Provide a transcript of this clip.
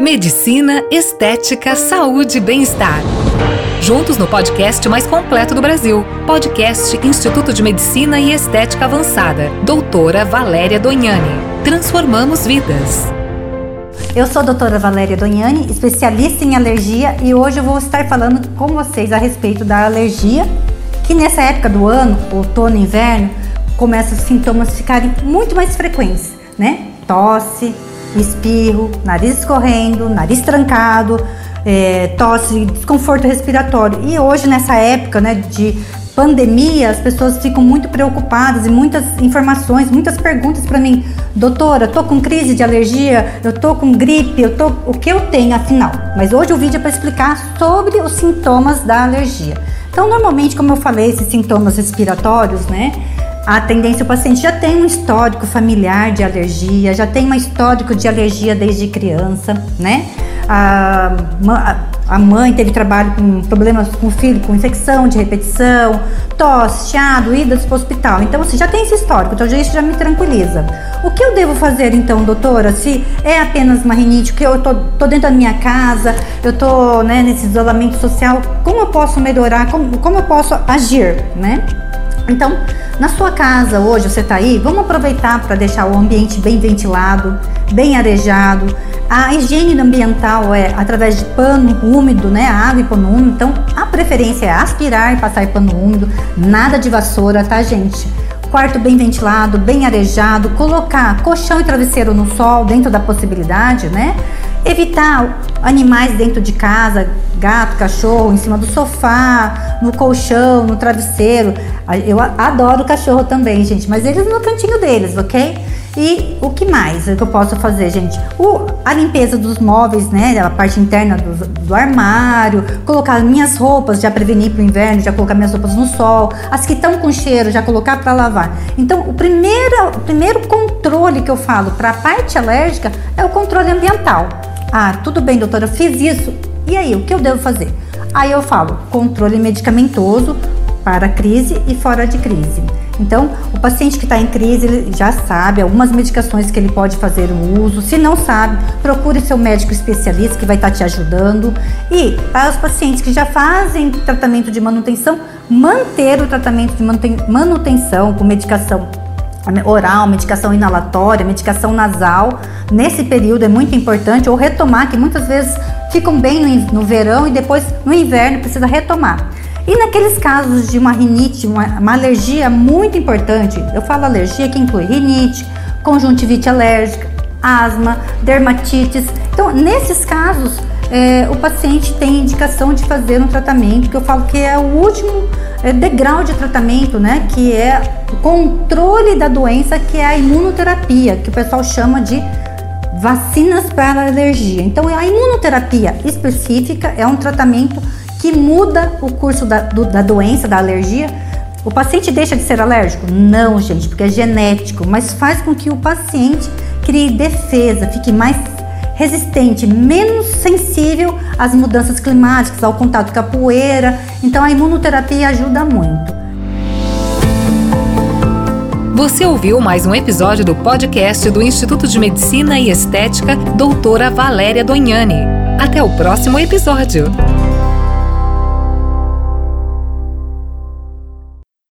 Medicina, estética, saúde e bem-estar. Juntos no podcast mais completo do Brasil. Podcast Instituto de Medicina e Estética Avançada. Doutora Valéria Donhani. Transformamos vidas. Eu sou a doutora Valéria Donhani, especialista em alergia, e hoje eu vou estar falando com vocês a respeito da alergia, que nessa época do ano, outono e inverno, começam os sintomas a ficarem muito mais frequentes, né? Tosse, espirro, nariz escorrendo, nariz trancado, é, tosse, desconforto respiratório. E hoje, nessa época né, de pandemia, as pessoas ficam muito preocupadas e muitas informações, muitas perguntas para mim. Doutora, tô com crise de alergia, eu tô com gripe, eu tô, o que eu tenho afinal? Mas hoje o vídeo é para explicar sobre os sintomas da alergia. Então, normalmente, como eu falei, esses sintomas respiratórios, né? A tendência o paciente já tem um histórico familiar de alergia, já tem um histórico de alergia desde criança, né? A, a mãe teve trabalho com problemas com o filho, com infecção de repetição, tosse, chiado, idas para o hospital. Então, assim, já tem esse histórico, então isso já me tranquiliza. O que eu devo fazer então, doutora? Se é apenas uma rinite, que eu tô, tô dentro da minha casa, eu tô né, nesse isolamento social, como eu posso melhorar, como, como eu posso agir, né? Então, na sua casa hoje, você está aí, vamos aproveitar para deixar o ambiente bem ventilado, bem arejado. A higiene ambiental é através de pano úmido, né? Água e pano úmido. Então, a preferência é aspirar e passar pano úmido, nada de vassoura, tá, gente? Quarto bem ventilado, bem arejado, colocar colchão e travesseiro no sol, dentro da possibilidade, né? Evitar animais dentro de casa, gato, cachorro, em cima do sofá, no colchão, no travesseiro. Eu adoro cachorro também, gente, mas eles no cantinho deles, ok? E o que mais que eu posso fazer, gente? O, a limpeza dos móveis, né? A parte interna do, do armário, colocar minhas roupas, já prevenir para o inverno, já colocar minhas roupas no sol. As que estão com cheiro, já colocar para lavar. Então, o primeiro, o primeiro controle que eu falo para a parte alérgica é o controle ambiental. Ah, tudo bem, doutora, eu fiz isso. E aí, o que eu devo fazer? Aí eu falo controle medicamentoso para crise e fora de crise. Então, o paciente que está em crise ele já sabe algumas medicações que ele pode fazer o uso. Se não sabe, procure seu médico especialista que vai estar tá te ajudando. E para os pacientes que já fazem tratamento de manutenção, manter o tratamento de manutenção com medicação oral, medicação inalatória, medicação nasal. Nesse período é muito importante, ou retomar, que muitas vezes ficam bem no, no verão e depois no inverno precisa retomar. E naqueles casos de uma rinite, uma, uma, alergia muito importante, eu falo alergia que inclui rinite, conjuntivite alérgica, asma, dermatites. Então, nesses casos, é, o paciente tem indicação de fazer um tratamento que eu falo que é o último é, degrau de tratamento, né? Que é o controle da doença, que é a imunoterapia, que o pessoal chama de vacinas para alergia. Então, a imunoterapia específica é um tratamento que muda o curso da, do, da doença, da alergia. O paciente deixa de ser alérgico? Não, gente, porque é genético, mas faz com que o paciente crie defesa, fique mais resistente, menos sensível às mudanças climáticas, ao contato com a poeira. Então a imunoterapia ajuda muito. Você ouviu mais um episódio do podcast do Instituto de Medicina e Estética Doutora Valéria Donhani. Até o próximo episódio.